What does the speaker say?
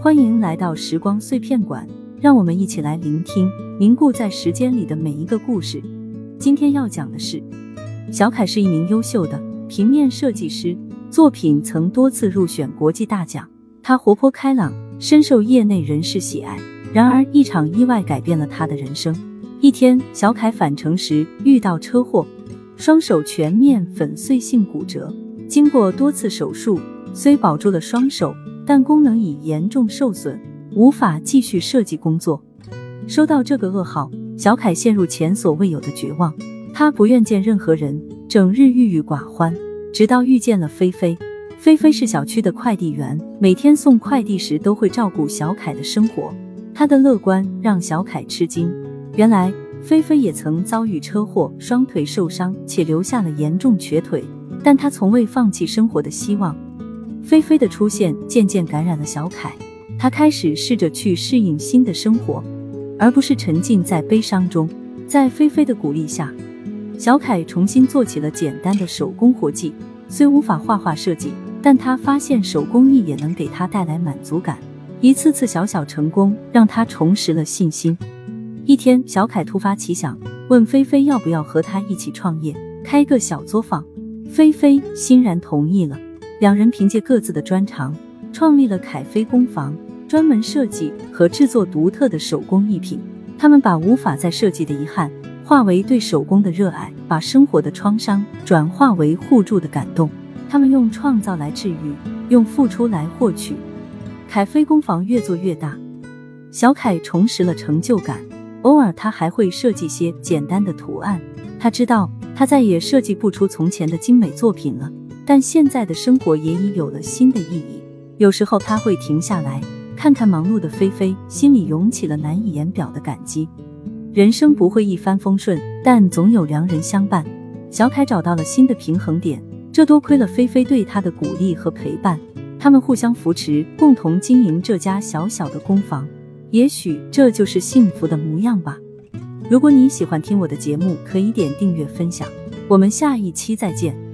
欢迎来到时光碎片馆，让我们一起来聆听凝固在时间里的每一个故事。今天要讲的是，小凯是一名优秀的平面设计师，作品曾多次入选国际大奖。他活泼开朗，深受业内人士喜爱。然而，一场意外改变了他的人生。一天，小凯返程时遇到车祸，双手全面粉碎性骨折。经过多次手术，虽保住了双手，但功能已严重受损，无法继续设计工作。收到这个噩耗，小凯陷入前所未有的绝望。他不愿见任何人，整日郁郁寡欢。直到遇见了菲菲。菲菲是小区的快递员，每天送快递时都会照顾小凯的生活。她的乐观让小凯吃惊。原来，菲菲也曾遭遇车祸，双腿受伤且留下了严重瘸腿，但她从未放弃生活的希望。菲菲的出现渐渐感染了小凯，他开始试着去适应新的生活，而不是沉浸在悲伤中。在菲菲的鼓励下，小凯重新做起了简单的手工活计。虽无法画画设计，但他发现手工艺也能给他带来满足感。一次次小小成功让他重拾了信心。一天，小凯突发奇想，问菲菲要不要和他一起创业，开个小作坊。菲菲欣然同意了。两人凭借各自的专长，创立了凯菲工坊，专门设计和制作独特的手工艺品。他们把无法再设计的遗憾化为对手工的热爱，把生活的创伤转化为互助的感动。他们用创造来治愈，用付出来获取。凯菲工坊越做越大，小凯重拾了成就感。偶尔，他还会设计些简单的图案。他知道，他再也设计不出从前的精美作品了。但现在的生活也已有了新的意义。有时候，他会停下来看看忙碌的菲菲，心里涌起了难以言表的感激。人生不会一帆风顺，但总有良人相伴。小凯找到了新的平衡点，这多亏了菲菲对他的鼓励和陪伴。他们互相扶持，共同经营这家小小的工坊。也许这就是幸福的模样吧。如果你喜欢听我的节目，可以点订阅分享。我们下一期再见。